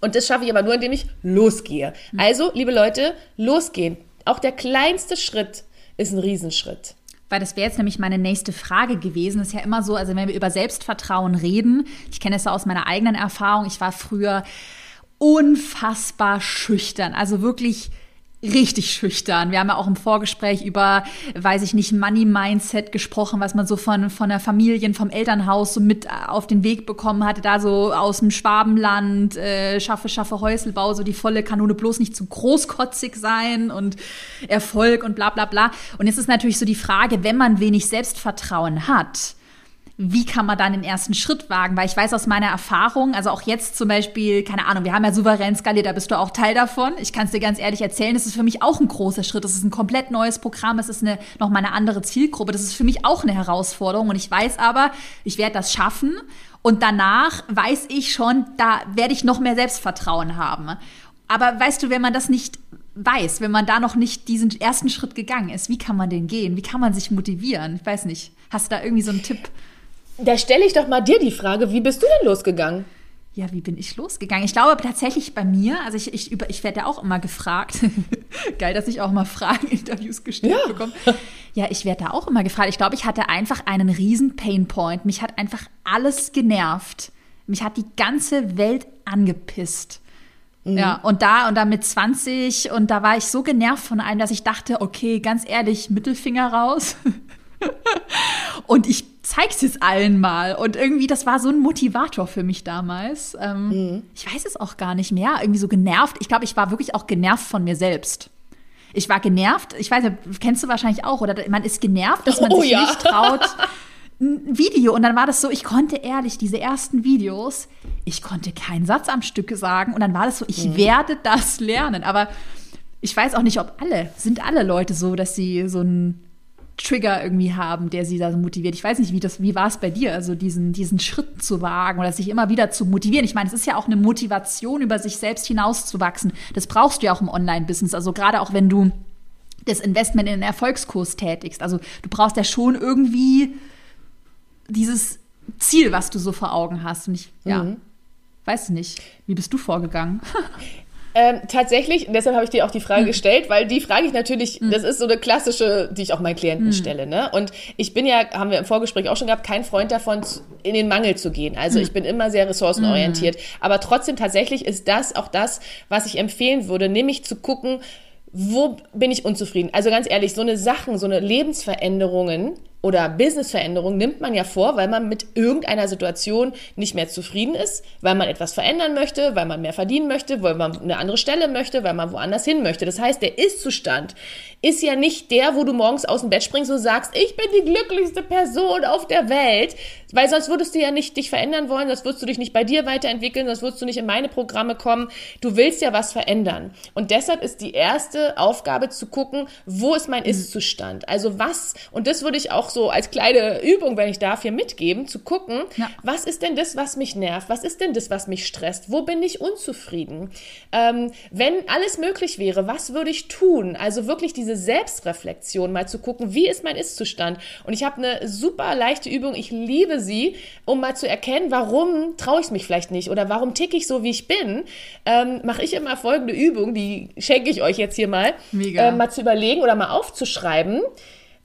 Und das schaffe ich aber nur, indem ich losgehe. Also, liebe Leute, losgehen. Auch der kleinste Schritt ist ein Riesenschritt. Weil das wäre jetzt nämlich meine nächste Frage gewesen. Das ist ja immer so, also wenn wir über Selbstvertrauen reden, ich kenne es ja aus meiner eigenen Erfahrung, ich war früher unfassbar schüchtern. Also wirklich richtig schüchtern. Wir haben ja auch im Vorgespräch über, weiß ich nicht, Money Mindset gesprochen, was man so von, von der Familie, vom Elternhaus so mit auf den Weg bekommen hatte, da so aus dem Schwabenland, äh, schaffe, schaffe Häuselbau, so die volle Kanone, bloß nicht zu großkotzig sein und Erfolg und bla bla bla. Und jetzt ist natürlich so die Frage, wenn man wenig Selbstvertrauen hat, wie kann man dann den ersten Schritt wagen? Weil ich weiß aus meiner Erfahrung, also auch jetzt zum Beispiel, keine Ahnung, wir haben ja souverän skaliert, da bist du auch Teil davon. Ich kann es dir ganz ehrlich erzählen, das ist für mich auch ein großer Schritt. Das ist ein komplett neues Programm, es ist eine, nochmal eine andere Zielgruppe. Das ist für mich auch eine Herausforderung und ich weiß aber, ich werde das schaffen und danach weiß ich schon, da werde ich noch mehr Selbstvertrauen haben. Aber weißt du, wenn man das nicht weiß, wenn man da noch nicht diesen ersten Schritt gegangen ist, wie kann man den gehen? Wie kann man sich motivieren? Ich weiß nicht. Hast du da irgendwie so einen Tipp? Da stelle ich doch mal dir die Frage, wie bist du denn losgegangen? Ja, wie bin ich losgegangen? Ich glaube tatsächlich bei mir, also ich, ich, ich werde ja auch immer gefragt. Geil, dass ich auch mal Fragen-Interviews gestellt ja. bekomme. Ja, ich werde da auch immer gefragt. Ich glaube, ich hatte einfach einen riesen Painpoint. Mich hat einfach alles genervt. Mich hat die ganze Welt angepisst. Mhm. Ja, und da und dann mit 20 und da war ich so genervt von einem, dass ich dachte, okay, ganz ehrlich, Mittelfinger raus. und ich zeig's jetzt allen mal. Und irgendwie, das war so ein Motivator für mich damals. Ähm, mhm. Ich weiß es auch gar nicht mehr. Irgendwie so genervt. Ich glaube, ich war wirklich auch genervt von mir selbst. Ich war genervt. Ich weiß, kennst du wahrscheinlich auch, oder man ist genervt, dass man oh, sich ja. nicht traut. Ein Video und dann war das so, ich konnte ehrlich diese ersten Videos, ich konnte keinen Satz am Stück sagen und dann war das so, ich mhm. werde das lernen, aber ich weiß auch nicht, ob alle, sind alle Leute so, dass sie so ein Trigger irgendwie haben, der sie da motiviert. Ich weiß nicht, wie das, wie war es bei dir, also diesen, diesen Schritt zu wagen oder sich immer wieder zu motivieren. Ich meine, es ist ja auch eine Motivation, über sich selbst hinauszuwachsen. Das brauchst du ja auch im Online-Business. Also gerade auch wenn du das Investment in einen Erfolgskurs tätigst. Also du brauchst ja schon irgendwie dieses Ziel, was du so vor Augen hast. Und ich, ja, mhm. weiß nicht. Wie bist du vorgegangen? Ähm, tatsächlich, deshalb habe ich dir auch die Frage mhm. gestellt, weil die frage ich natürlich, mhm. das ist so eine klassische, die ich auch meinen Klienten mhm. stelle. Ne? Und ich bin ja, haben wir im Vorgespräch auch schon gehabt, kein Freund davon, in den Mangel zu gehen. Also hm. ich bin immer sehr ressourcenorientiert. Hm. Aber trotzdem tatsächlich ist das auch das, was ich empfehlen würde, nämlich zu gucken, wo bin ich unzufrieden? Also ganz ehrlich, so eine Sachen, so eine Lebensveränderungen, oder Businessveränderung nimmt man ja vor, weil man mit irgendeiner Situation nicht mehr zufrieden ist, weil man etwas verändern möchte, weil man mehr verdienen möchte, weil man eine andere Stelle möchte, weil man woanders hin möchte. Das heißt, der Ist-Zustand ist ja nicht der, wo du morgens aus dem Bett springst und sagst, ich bin die glücklichste Person auf der Welt, weil sonst würdest du ja nicht dich verändern wollen, sonst würdest du dich nicht bei dir weiterentwickeln, sonst würdest du nicht in meine Programme kommen. Du willst ja was verändern. Und deshalb ist die erste Aufgabe zu gucken, wo ist mein mhm. Ist-Zustand? Also was, und das würde ich auch so als kleine Übung, wenn ich darf, hier mitgeben, zu gucken, ja. was ist denn das, was mich nervt? Was ist denn das, was mich stresst? Wo bin ich unzufrieden? Ähm, wenn alles möglich wäre, was würde ich tun? Also wirklich diese diese Selbstreflexion, mal zu gucken, wie ist mein Ist-Zustand. Und ich habe eine super leichte Übung, ich liebe sie, um mal zu erkennen, warum traue ich mich vielleicht nicht oder warum ticke ich so, wie ich bin. Ähm, Mache ich immer folgende Übung, die schenke ich euch jetzt hier mal, Mega. Äh, mal zu überlegen oder mal aufzuschreiben.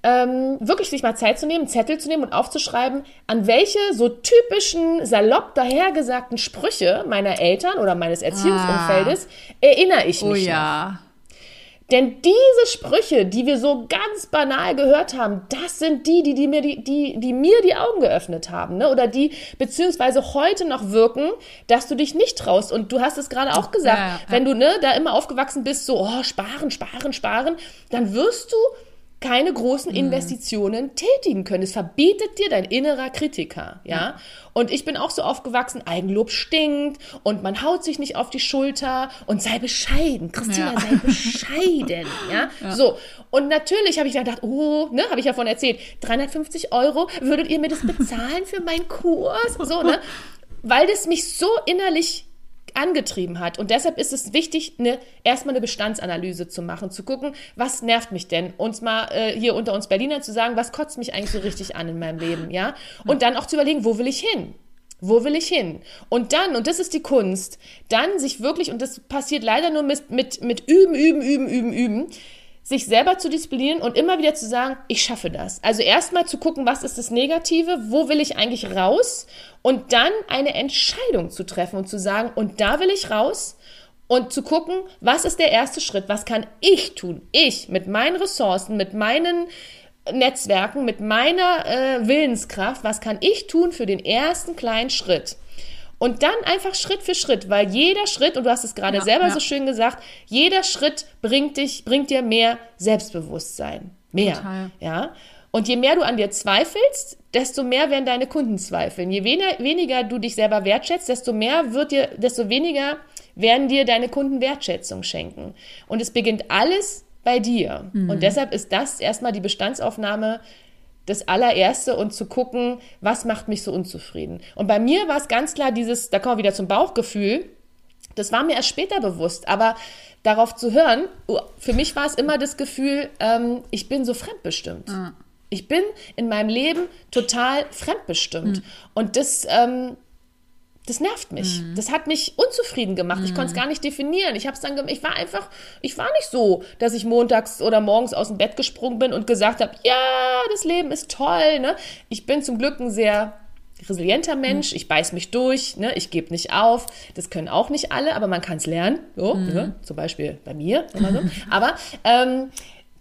Ähm, wirklich sich mal Zeit zu nehmen, einen Zettel zu nehmen und aufzuschreiben, an welche so typischen, salopp dahergesagten Sprüche meiner Eltern oder meines Erziehungsumfeldes ah. erinnere ich mich. Oh ja. Noch. Denn diese Sprüche, die wir so ganz banal gehört haben, das sind die, die, die, mir, die, die, die mir die Augen geöffnet haben. Ne? Oder die beziehungsweise heute noch wirken, dass du dich nicht traust. Und du hast es gerade auch gesagt, ja, ja. wenn du ne, da immer aufgewachsen bist, so oh, sparen, sparen, sparen, dann wirst du keine großen mhm. Investitionen mhm. tätigen können. Es verbietet dir dein innerer Kritiker, ja? ja? Und ich bin auch so aufgewachsen, Eigenlob stinkt und man haut sich nicht auf die Schulter und sei bescheiden. Christina, ja. sei bescheiden, ja? ja? So. Und natürlich habe ich gedacht, oh, ne, habe ich ja von erzählt, 350 Euro, würdet ihr mir das bezahlen für meinen Kurs? So, ne? Weil das mich so innerlich angetrieben hat. Und deshalb ist es wichtig, eine, erstmal eine Bestandsanalyse zu machen, zu gucken, was nervt mich denn? Uns mal äh, hier unter uns Berliner zu sagen, was kotzt mich eigentlich so richtig an in meinem Leben, ja? Und dann auch zu überlegen, wo will ich hin? Wo will ich hin? Und dann, und das ist die Kunst, dann sich wirklich, und das passiert leider nur mit, mit, mit Üben, Üben, Üben, Üben, Üben, sich selber zu disziplinieren und immer wieder zu sagen, ich schaffe das. Also erstmal zu gucken, was ist das Negative, wo will ich eigentlich raus und dann eine Entscheidung zu treffen und zu sagen, und da will ich raus und zu gucken, was ist der erste Schritt, was kann ich tun, ich mit meinen Ressourcen, mit meinen Netzwerken, mit meiner äh, Willenskraft, was kann ich tun für den ersten kleinen Schritt? Und dann einfach Schritt für Schritt, weil jeder Schritt, und du hast es gerade ja, selber ja. so schön gesagt, jeder Schritt bringt dich, bringt dir mehr Selbstbewusstsein. Mehr. Total. Ja. Und je mehr du an dir zweifelst, desto mehr werden deine Kunden zweifeln. Je weniger, weniger du dich selber wertschätzt, desto mehr wird dir, desto weniger werden dir deine Kunden Wertschätzung schenken. Und es beginnt alles bei dir. Mhm. Und deshalb ist das erstmal die Bestandsaufnahme das allererste und zu gucken, was macht mich so unzufrieden. Und bei mir war es ganz klar dieses, da kommen wir wieder zum Bauchgefühl, das war mir erst später bewusst, aber darauf zu hören, oh, für mich war es immer das Gefühl, ähm, ich bin so fremdbestimmt. Mhm. Ich bin in meinem Leben total fremdbestimmt. Mhm. Und das, ähm, das nervt mich. Mhm. Das hat mich unzufrieden gemacht. Mhm. Ich konnte es gar nicht definieren. Ich habe es dann, ich war einfach, ich war nicht so, dass ich montags oder morgens aus dem Bett gesprungen bin und gesagt habe, ja, das Leben ist toll. Ne? Ich bin zum Glück ein sehr resilienter Mensch, mhm. ich beiß mich durch, ne, ich gebe nicht auf. Das können auch nicht alle, aber man kann es lernen. So, mhm. ne, zum Beispiel bei mir so. aber ähm,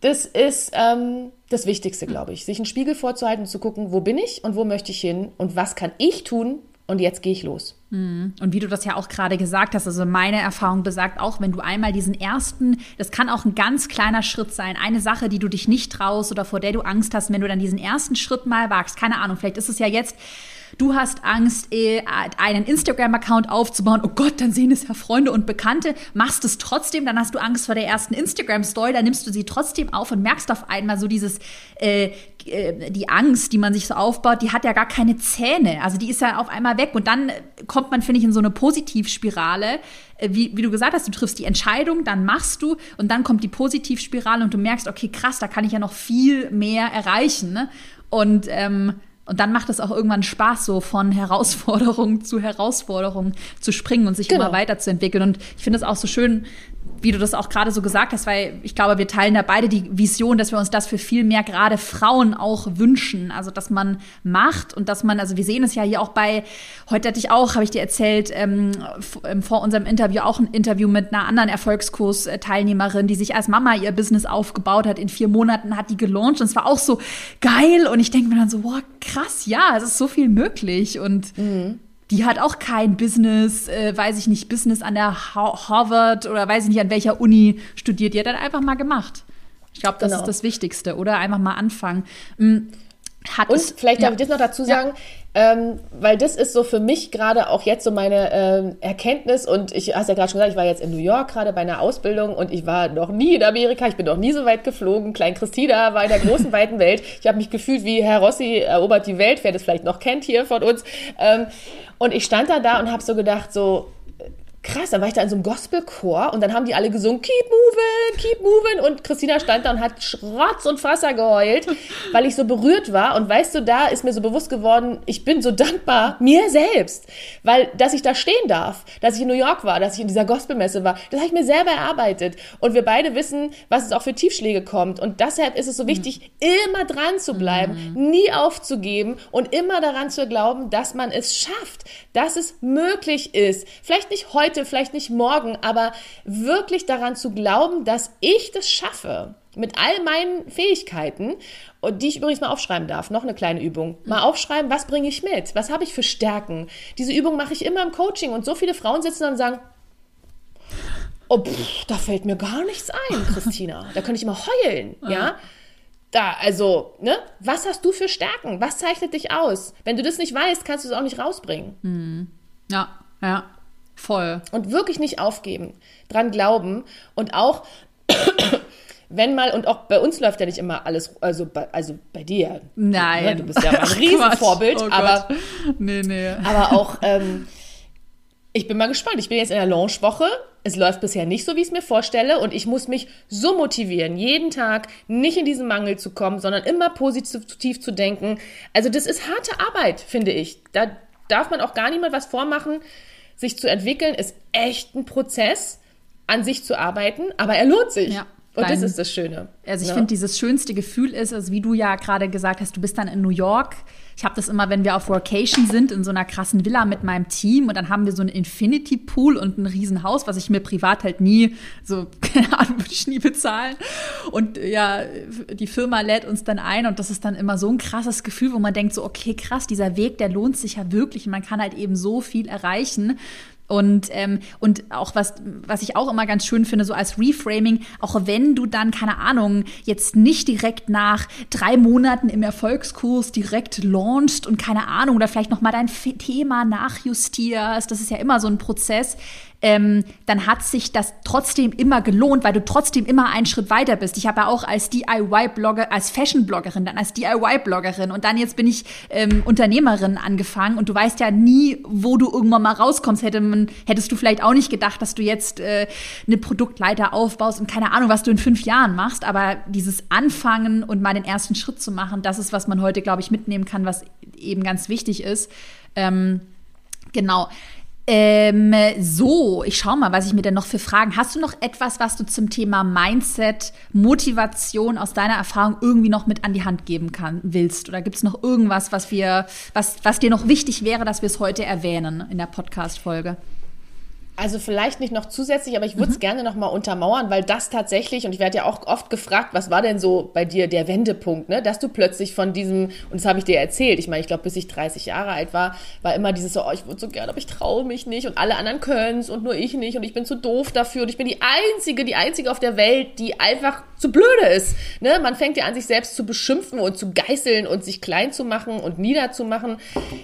das ist ähm, das Wichtigste, glaube ich, sich einen Spiegel vorzuhalten und zu gucken, wo bin ich und wo möchte ich hin und was kann ich tun und jetzt gehe ich los. Mhm. Und wie du das ja auch gerade gesagt hast, also meine Erfahrung besagt auch, wenn du einmal diesen ersten, das kann auch ein ganz kleiner Schritt sein, eine Sache, die du dich nicht traust oder vor der du Angst hast, wenn du dann diesen ersten Schritt mal wagst, keine Ahnung, vielleicht ist es ja jetzt Du hast Angst, äh, einen Instagram-Account aufzubauen. Oh Gott, dann sehen es ja Freunde und Bekannte. Machst es trotzdem, dann hast du Angst vor der ersten Instagram-Story, dann nimmst du sie trotzdem auf und merkst auf einmal so dieses, äh, äh, die Angst, die man sich so aufbaut, die hat ja gar keine Zähne. Also die ist ja auf einmal weg und dann kommt man, finde ich, in so eine Positivspirale. Wie, wie du gesagt hast, du triffst die Entscheidung, dann machst du und dann kommt die Positivspirale und du merkst, okay, krass, da kann ich ja noch viel mehr erreichen. Ne? Und ähm, und dann macht es auch irgendwann Spaß, so von Herausforderung zu Herausforderung zu springen und sich genau. immer weiterzuentwickeln. Und ich finde es auch so schön, wie du das auch gerade so gesagt hast, weil ich glaube, wir teilen da beide die Vision, dass wir uns das für viel mehr gerade Frauen auch wünschen. Also, dass man macht und dass man, also wir sehen es ja hier auch bei, heute hatte ich auch, habe ich dir erzählt, ähm, ähm, vor unserem Interview auch ein Interview mit einer anderen Erfolgskurs-Teilnehmerin, die sich als Mama ihr Business aufgebaut hat. In vier Monaten hat die gelauncht und es war auch so geil. Und ich denke mir dann so, wow, krass, ja, es ist so viel möglich und mhm die hat auch kein Business, äh, weiß ich nicht, Business an der Harvard oder weiß ich nicht, an welcher Uni studiert. Die hat dann einfach mal gemacht. Ich glaube, das genau. ist das Wichtigste, oder? Einfach mal anfangen. Hat und es, vielleicht ja. darf ich das noch dazu sagen, ja. ähm, weil das ist so für mich gerade auch jetzt so meine ähm, Erkenntnis und ich hast ja gerade schon gesagt, ich war jetzt in New York gerade bei einer Ausbildung und ich war noch nie in Amerika, ich bin noch nie so weit geflogen. Klein Christina war in der großen weiten Welt. Ich habe mich gefühlt wie Herr Rossi erobert die Welt, wer das vielleicht noch kennt hier von uns. Ähm, und ich stand da da und habe so gedacht, so, krass, dann war ich da in so einem Gospelchor und dann haben die alle gesungen, keep moving, keep moving und Christina stand da und hat Schrotz und Wasser geheult, weil ich so berührt war und weißt du, da ist mir so bewusst geworden, ich bin so dankbar mir selbst, weil, dass ich da stehen darf, dass ich in New York war, dass ich in dieser Gospelmesse war, das habe ich mir selber erarbeitet und wir beide wissen, was es auch für Tiefschläge kommt und deshalb ist es so wichtig, mhm. immer dran zu bleiben, mhm. nie aufzugeben und immer daran zu glauben, dass man es schafft, dass es möglich ist, vielleicht nicht heute heute, vielleicht nicht morgen, aber wirklich daran zu glauben, dass ich das schaffe. Mit all meinen Fähigkeiten, die ich übrigens mal aufschreiben darf, noch eine kleine Übung. Mal mhm. aufschreiben, was bringe ich mit? Was habe ich für Stärken? Diese Übung mache ich immer im Coaching und so viele Frauen sitzen dann und sagen, oh, pff, da fällt mir gar nichts ein, Christina. Da könnte ich immer heulen, ja? Da, also, ne? Was hast du für Stärken? Was zeichnet dich aus? Wenn du das nicht weißt, kannst du es auch nicht rausbringen. Mhm. Ja, ja. Voll. Und wirklich nicht aufgeben, dran glauben und auch wenn mal, und auch bei uns läuft ja nicht immer alles, also bei, also bei dir. Nein. Ne, du bist ja ein Riesenvorbild, oh aber, nee, nee. aber auch, ähm, ich bin mal gespannt. Ich bin jetzt in der Launchwoche. Es läuft bisher nicht so, wie ich es mir vorstelle. Und ich muss mich so motivieren, jeden Tag nicht in diesen Mangel zu kommen, sondern immer positiv zu denken. Also das ist harte Arbeit, finde ich. Da darf man auch gar niemand was vormachen sich zu entwickeln, ist echt ein Prozess, an sich zu arbeiten, aber er lohnt sich. Ja. Und das ist das Schöne. Also ich ne? finde, dieses schönste Gefühl ist, also wie du ja gerade gesagt hast, du bist dann in New York. Ich habe das immer, wenn wir auf Workation sind, in so einer krassen Villa mit meinem Team und dann haben wir so einen Infinity Pool und ein Riesenhaus, was ich mir privat halt nie, so, keine Ahnung, würde ich nie bezahlen. Und ja, die Firma lädt uns dann ein und das ist dann immer so ein krasses Gefühl, wo man denkt so, okay, krass, dieser Weg, der lohnt sich ja wirklich. Man kann halt eben so viel erreichen. Und, ähm, und auch was, was ich auch immer ganz schön finde, so als Reframing, auch wenn du dann, keine Ahnung, jetzt nicht direkt nach drei Monaten im Erfolgskurs direkt launchst und keine Ahnung, oder vielleicht nochmal dein Thema nachjustierst, das ist ja immer so ein Prozess, ähm, dann hat sich das trotzdem immer gelohnt, weil du trotzdem immer einen Schritt weiter bist. Ich habe ja auch als DIY-Blogger, als Fashion-Bloggerin, dann als DIY-Bloggerin und dann jetzt bin ich ähm, Unternehmerin angefangen und du weißt ja nie, wo du irgendwann mal rauskommst. Hätte man, hättest du vielleicht auch nicht gedacht, dass du jetzt äh, eine Produktleiter aufbaust und keine Ahnung, was du in fünf Jahren machst, aber dieses Anfangen und mal den ersten Schritt zu machen, das ist, was man heute, glaube ich, mitnehmen kann, was eben ganz wichtig ist. Ähm, genau Ähm, so, ich schau mal, was ich mir denn noch für Fragen. Hast du noch etwas, was du zum Thema Mindset, Motivation aus deiner Erfahrung irgendwie noch mit an die Hand geben kann, willst? Oder gibt es noch irgendwas, was wir, was, was dir noch wichtig wäre, dass wir es heute erwähnen in der Podcast-Folge? Also vielleicht nicht noch zusätzlich, aber ich würde es mhm. gerne noch mal untermauern, weil das tatsächlich, und ich werde ja auch oft gefragt, was war denn so bei dir der Wendepunkt, ne? dass du plötzlich von diesem, und das habe ich dir erzählt, ich meine, ich glaube, bis ich 30 Jahre alt war, war immer dieses so, oh, ich würde so gerne, aber ich traue mich nicht und alle anderen können es und nur ich nicht und ich bin zu doof dafür und ich bin die Einzige, die Einzige auf der Welt, die einfach zu blöde ist. Ne? Man fängt ja an, sich selbst zu beschimpfen und zu geißeln und sich klein zu machen und niederzumachen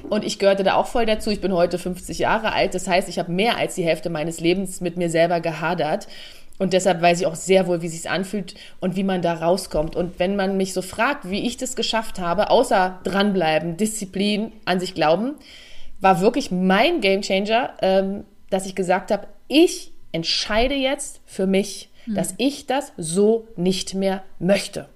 und ich gehörte da auch voll dazu. Ich bin heute 50 Jahre alt, das heißt, ich habe mehr als die Hälfte Hälfte meines Lebens mit mir selber gehadert. Und deshalb weiß ich auch sehr wohl, wie sich anfühlt und wie man da rauskommt. Und wenn man mich so fragt, wie ich das geschafft habe, außer dranbleiben, Disziplin, an sich glauben, war wirklich mein Gamechanger, ähm, dass ich gesagt habe, ich entscheide jetzt für mich, mhm. dass ich das so nicht mehr möchte.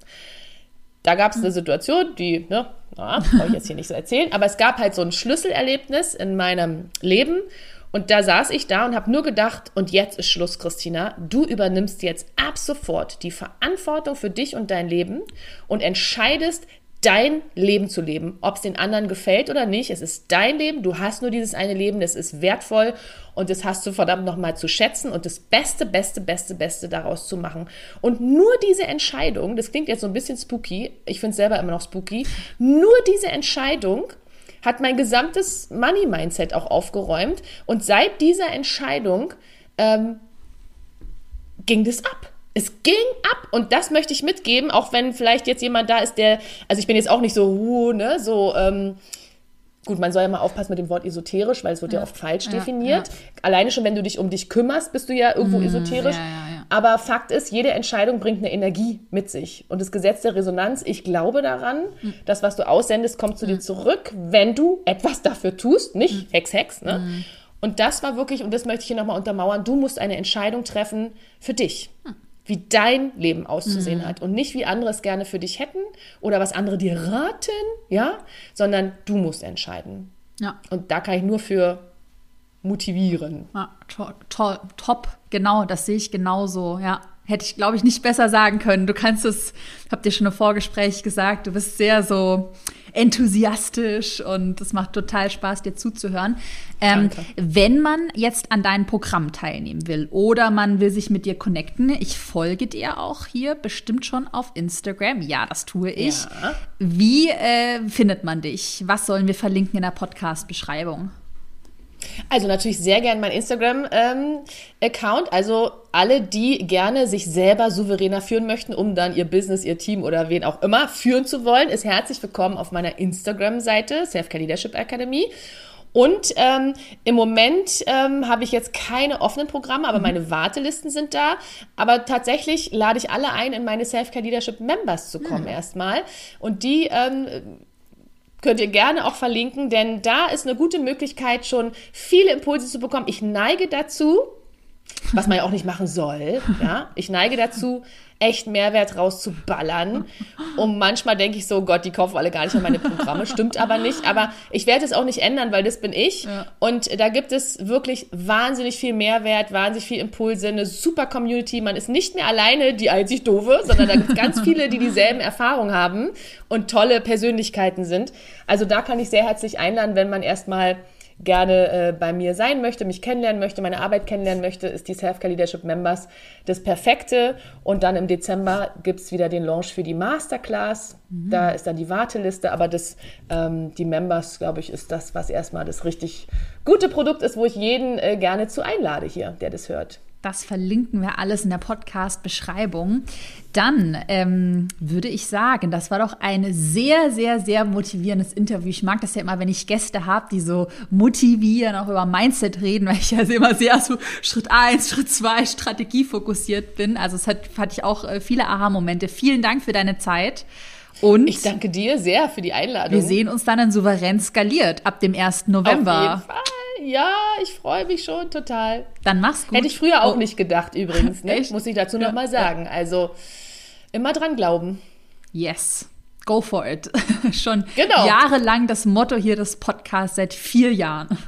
Da gab es eine Situation, die, ne, na, brauche ich jetzt hier nicht so erzählen, aber es gab halt so ein Schlüsselerlebnis in meinem Leben und da saß ich da und habe nur gedacht, und jetzt ist Schluss, Christina. Du übernimmst jetzt ab sofort die Verantwortung für dich und dein Leben und entscheidest, dein Leben zu leben, ob es den anderen gefällt oder nicht. Es ist dein Leben, du hast nur dieses eine Leben, das ist wertvoll und das hast du verdammt nochmal zu schätzen und das Beste, Beste, Beste, Beste daraus zu machen. Und nur diese Entscheidung, das klingt jetzt so ein bisschen spooky, ich finde es selber immer noch spooky, nur diese Entscheidung hat mein gesamtes Money-Mindset auch aufgeräumt. Und seit dieser Entscheidung ähm, ging das ab. Es ging ab und das möchte ich mitgeben, auch wenn vielleicht jetzt jemand da ist, der, also ich bin jetzt auch nicht so, uh, ne, so, ähm, Gut, man soll ja mal aufpassen mit dem Wort esoterisch, weil es wird ja, ja oft falsch ja, definiert. Ja. Alleine schon, wenn du dich um dich kümmerst, bist du ja irgendwo mm, esoterisch. Aber Fakt ist, jede Entscheidung bringt eine Energie mit sich. Und das Gesetz der Resonanz, ich glaube daran, mm. das, was du aussendest, kommt zu mm. dir zurück, wenn du etwas dafür tust. Nicht mm. Hex, Hex. Ne? Mm. Und das war wirklich, und das möchte ich hier nochmal untermauern, du musst eine Entscheidung treffen für dich. Hm wie dein Leben auszusehen mhm. hat und nicht wie andere es gerne für dich hätten oder was andere dir raten, ja, sondern du musst entscheiden. Ja. Und da kann ich nur für motivieren. Ja, to to top, genau, das sehe ich genauso, ja. Hätte ich, glaube ich, nicht besser sagen können. Du kannst es, habt ihr schon im Vorgespräch gesagt, du bist sehr so enthusiastisch und es macht total Spaß, dir zuzuhören. Ähm, wenn man jetzt an deinem Programm teilnehmen will oder man will sich mit dir connecten, ich folge dir auch hier bestimmt schon auf Instagram. Ja, das tue ich. Ja. Wie äh, findet man dich? Was sollen wir verlinken in der Podcast-Beschreibung? Also natürlich sehr gerne mein Instagram-Account. Ähm, also alle, die gerne sich selber souveräner führen möchten, um dann ihr Business, ihr Team oder wen auch immer führen zu wollen, ist herzlich willkommen auf meiner Instagram-Seite Self-Care Leadership Academy. Und ähm, im Moment ähm, habe ich jetzt keine offenen Programme, aber mhm. meine Wartelisten sind da. Aber tatsächlich lade ich alle ein, in meine Self-Care Leadership Members zu kommen mhm. erstmal. Und die ähm, könnt ihr gerne auch verlinken, denn da ist eine gute Möglichkeit, schon viele Impulse zu bekommen. Ich neige dazu, was man ja auch nicht machen soll, ja, ich neige dazu, echt Mehrwert rauszuballern. Und manchmal denke ich so, Gott, die kaufen alle gar nicht mehr meine Programme. Stimmt aber nicht. Aber ich werde es auch nicht ändern, weil das bin ich. Ja. Und da gibt es wirklich wahnsinnig viel Mehrwert, wahnsinnig viel Impulse, eine super Community. Man ist nicht mehr alleine die einzig doofe, sondern da gibt es ganz viele, die dieselben Erfahrungen haben und tolle Persönlichkeiten sind. Also da kann ich sehr herzlich einladen, wenn man erstmal gerne äh, bei mir sein möchte, mich kennenlernen möchte, meine Arbeit kennenlernen möchte, ist die Self-Care Leadership Members das Perfekte. Und dann im Dezember gibt es wieder den Launch für die Masterclass. Mhm. Da ist dann die Warteliste, aber das, ähm, die Members, glaube ich, ist das, was erstmal das richtig gute Produkt ist, wo ich jeden äh, gerne zu einlade hier, der das hört. Das verlinken wir alles in der Podcast-Beschreibung. Dann ähm, würde ich sagen, das war doch ein sehr, sehr, sehr motivierendes Interview. Ich mag das ja immer, wenn ich Gäste habe, die so motivieren, auch über Mindset reden, weil ich also immer sehr so Schritt eins, Schritt zwei Strategie fokussiert bin. Also es hat, hatte ich auch äh, viele Aha-Momente. Vielen Dank für deine Zeit. Und ich danke dir sehr für die Einladung. Wir sehen uns dann in Souverän skaliert ab dem 1. November. Auf jeden Fall. Ja, ich freue mich schon total. Dann mach's gut. Hätte ich früher auch oh. nicht gedacht übrigens, ne? muss ich dazu ja. noch mal sagen. Also immer dran glauben. Yes. Go for it. schon genau. jahrelang das Motto hier des Podcasts seit vier Jahren.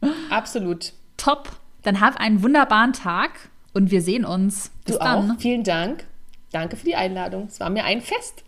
Absolut. Top. Dann hab einen wunderbaren Tag und wir sehen uns. Bis du dann. auch. Vielen Dank. Danke für die Einladung. Es war mir ein Fest.